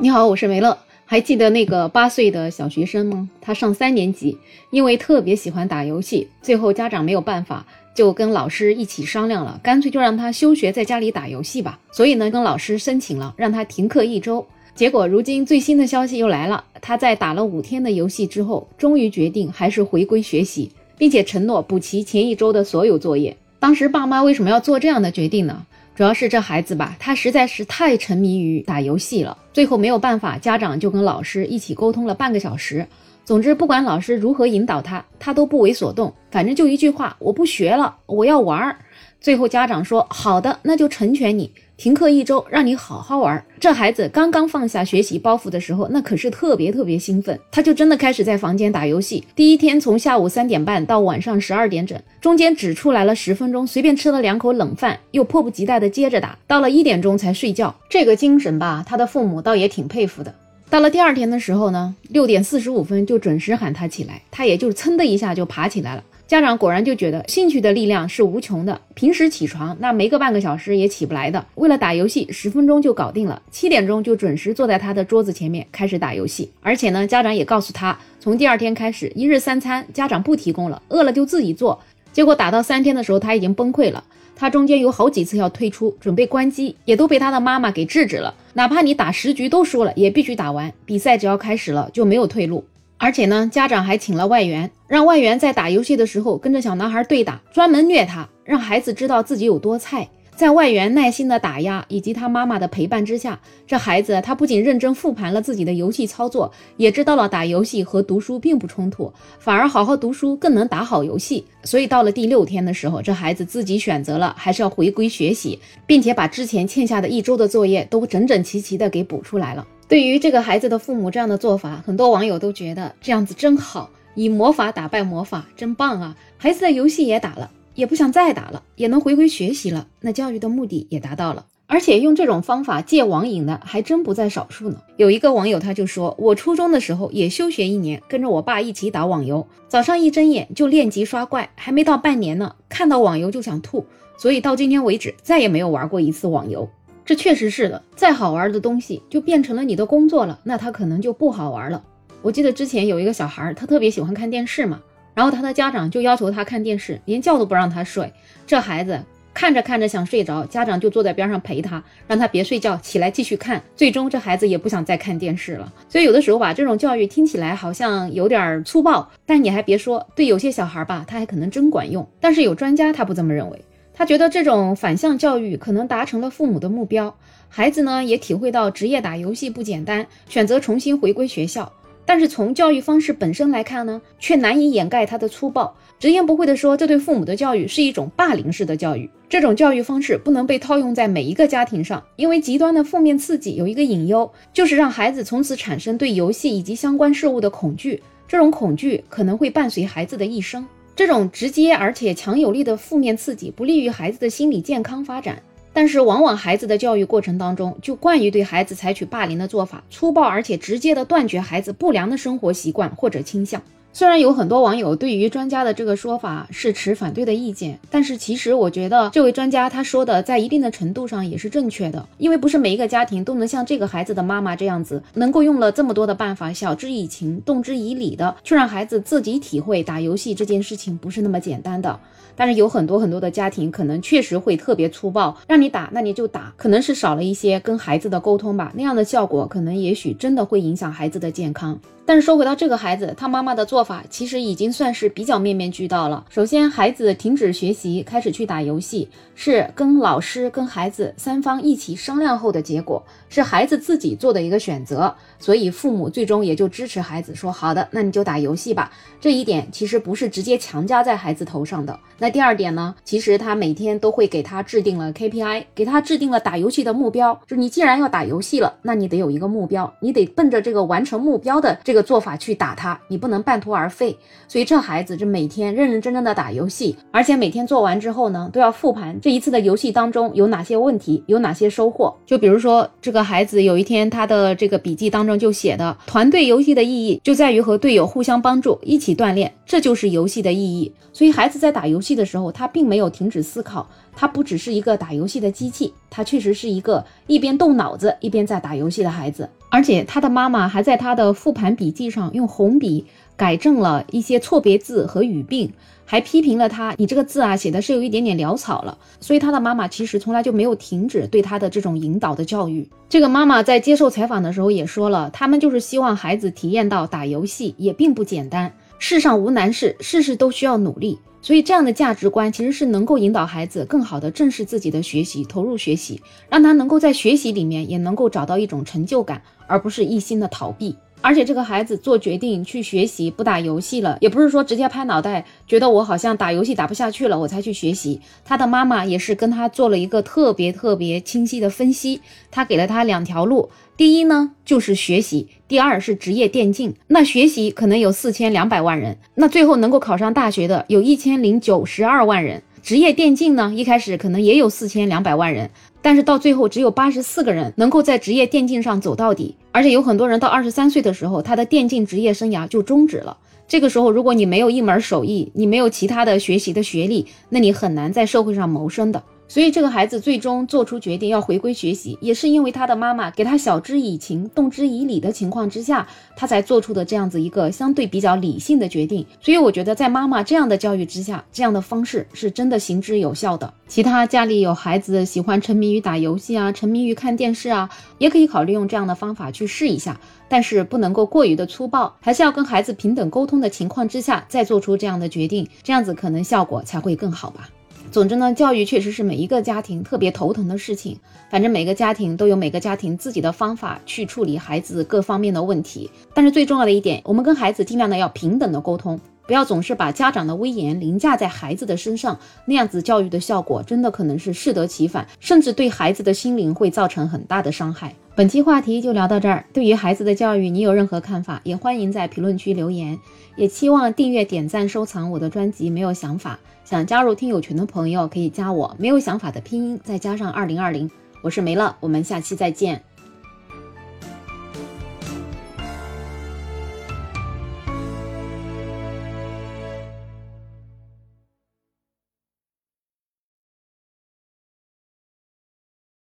你好，我是梅乐。还记得那个八岁的小学生吗？他上三年级，因为特别喜欢打游戏，最后家长没有办法，就跟老师一起商量了，干脆就让他休学，在家里打游戏吧。所以呢，跟老师申请了，让他停课一周。结果如今最新的消息又来了，他在打了五天的游戏之后，终于决定还是回归学习，并且承诺补齐前一周的所有作业。当时爸妈为什么要做这样的决定呢？主要是这孩子吧，他实在是太沉迷于打游戏了。最后没有办法，家长就跟老师一起沟通了半个小时。总之，不管老师如何引导他，他都不为所动。反正就一句话：我不学了，我要玩儿。最后家长说：“好的，那就成全你，停课一周，让你好好玩。”这孩子刚刚放下学习包袱的时候，那可是特别特别兴奋，他就真的开始在房间打游戏。第一天从下午三点半到晚上十二点整，中间只出来了十分钟，随便吃了两口冷饭，又迫不及待的接着打，到了一点钟才睡觉。这个精神吧，他的父母倒也挺佩服的。到了第二天的时候呢，六点四十五分就准时喊他起来，他也就噌的一下就爬起来了。家长果然就觉得兴趣的力量是无穷的。平时起床那没个半个小时也起不来的，为了打游戏，十分钟就搞定了。七点钟就准时坐在他的桌子前面开始打游戏。而且呢，家长也告诉他，从第二天开始，一日三餐家长不提供了，饿了就自己做。结果打到三天的时候，他已经崩溃了。他中间有好几次要退出，准备关机，也都被他的妈妈给制止了。哪怕你打十局都输了，也必须打完。比赛只要开始了，就没有退路。而且呢，家长还请了外援，让外援在打游戏的时候跟着小男孩对打，专门虐他，让孩子知道自己有多菜。在外援耐心的打压以及他妈妈的陪伴之下，这孩子他不仅认真复盘了自己的游戏操作，也知道了打游戏和读书并不冲突，反而好好读书更能打好游戏。所以到了第六天的时候，这孩子自己选择了还是要回归学习，并且把之前欠下的一周的作业都整整齐齐的给补出来了。对于这个孩子的父母这样的做法，很多网友都觉得这样子真好，以魔法打败魔法，真棒啊！孩子的游戏也打了，也不想再打了，也能回归学习了，那教育的目的也达到了。而且用这种方法戒网瘾的还真不在少数呢。有一个网友他就说，我初中的时候也休学一年，跟着我爸一起打网游，早上一睁眼就练级刷怪，还没到半年呢，看到网游就想吐，所以到今天为止再也没有玩过一次网游。这确实是的，再好玩的东西就变成了你的工作了，那他可能就不好玩了。我记得之前有一个小孩，他特别喜欢看电视嘛，然后他的家长就要求他看电视，连觉都不让他睡。这孩子看着看着想睡着，家长就坐在边上陪他，让他别睡觉，起来继续看。最终这孩子也不想再看电视了。所以有的时候吧，这种教育听起来好像有点粗暴，但你还别说，对有些小孩吧，他还可能真管用。但是有专家他不这么认为。他觉得这种反向教育可能达成了父母的目标，孩子呢也体会到职业打游戏不简单，选择重新回归学校。但是从教育方式本身来看呢，却难以掩盖他的粗暴。直言不讳地说，这对父母的教育是一种霸凌式的教育。这种教育方式不能被套用在每一个家庭上，因为极端的负面刺激有一个隐忧，就是让孩子从此产生对游戏以及相关事物的恐惧。这种恐惧可能会伴随孩子的一生。这种直接而且强有力的负面刺激不利于孩子的心理健康发展，但是往往孩子的教育过程当中就惯于对孩子采取霸凌的做法，粗暴而且直接的断绝孩子不良的生活习惯或者倾向。虽然有很多网友对于专家的这个说法是持反对的意见，但是其实我觉得这位专家他说的在一定的程度上也是正确的，因为不是每一个家庭都能像这个孩子的妈妈这样子，能够用了这么多的办法，晓之以情，动之以理的去让孩子自己体会打游戏这件事情不是那么简单的。但是有很多很多的家庭可能确实会特别粗暴，让你打那你就打，可能是少了一些跟孩子的沟通吧，那样的效果可能也许真的会影响孩子的健康。但是说回到这个孩子，他妈妈的做法其实已经算是比较面面俱到了。首先，孩子停止学习，开始去打游戏，是跟老师、跟孩子三方一起商量后的结果，是孩子自己做的一个选择。所以父母最终也就支持孩子说：“好的，那你就打游戏吧。”这一点其实不是直接强加在孩子头上的。那第二点呢？其实他每天都会给他制定了 KPI，给他制定了打游戏的目标。就你既然要打游戏了，那你得有一个目标，你得奔着这个完成目标的这个。做法去打他，你不能半途而废。所以这孩子这每天认认真真的打游戏，而且每天做完之后呢，都要复盘这一次的游戏当中有哪些问题，有哪些收获。就比如说这个孩子有一天他的这个笔记当中就写的，团队游戏的意义就在于和队友互相帮助，一起锻炼，这就是游戏的意义。所以孩子在打游戏的时候，他并没有停止思考，他不只是一个打游戏的机器，他确实是一个一边动脑子一边在打游戏的孩子。而且他的妈妈还在他的复盘笔记上用红笔改正了一些错别字和语病，还批评了他：“你这个字啊，写的是有一点点潦草了。”所以他的妈妈其实从来就没有停止对他的这种引导的教育。这个妈妈在接受采访的时候也说了，他们就是希望孩子体验到打游戏也并不简单，世上无难事，事事都需要努力。所以，这样的价值观其实是能够引导孩子更好的正视自己的学习，投入学习，让他能够在学习里面也能够找到一种成就感，而不是一心的逃避。而且这个孩子做决定去学习不打游戏了，也不是说直接拍脑袋，觉得我好像打游戏打不下去了，我才去学习。他的妈妈也是跟他做了一个特别特别清晰的分析，他给了他两条路，第一呢就是学习，第二是职业电竞。那学习可能有四千两百万人，那最后能够考上大学的有一千零九十二万人。职业电竞呢，一开始可能也有四千两百万人，但是到最后只有八十四个人能够在职业电竞上走到底，而且有很多人到二十三岁的时候，他的电竞职业生涯就终止了。这个时候，如果你没有一门手艺，你没有其他的学习的学历，那你很难在社会上谋生的。所以，这个孩子最终做出决定要回归学习，也是因为他的妈妈给他晓之以情、动之以理的情况之下，他才做出的这样子一个相对比较理性的决定。所以，我觉得在妈妈这样的教育之下，这样的方式是真的行之有效的。其他家里有孩子喜欢沉迷于打游戏啊，沉迷于看电视啊，也可以考虑用这样的方法去试一下，但是不能够过于的粗暴，还是要跟孩子平等沟通的情况之下再做出这样的决定，这样子可能效果才会更好吧。总之呢，教育确实是每一个家庭特别头疼的事情。反正每个家庭都有每个家庭自己的方法去处理孩子各方面的问题。但是最重要的一点，我们跟孩子尽量的要平等的沟通，不要总是把家长的威严凌驾在孩子的身上，那样子教育的效果真的可能是适得其反，甚至对孩子的心灵会造成很大的伤害。本期话题就聊到这儿。对于孩子的教育，你有任何看法，也欢迎在评论区留言。也期望订阅、点赞、收藏我的专辑。没有想法，想加入听友群的朋友可以加我。没有想法的拼音再加上二零二零，我是梅乐，我们下期再见。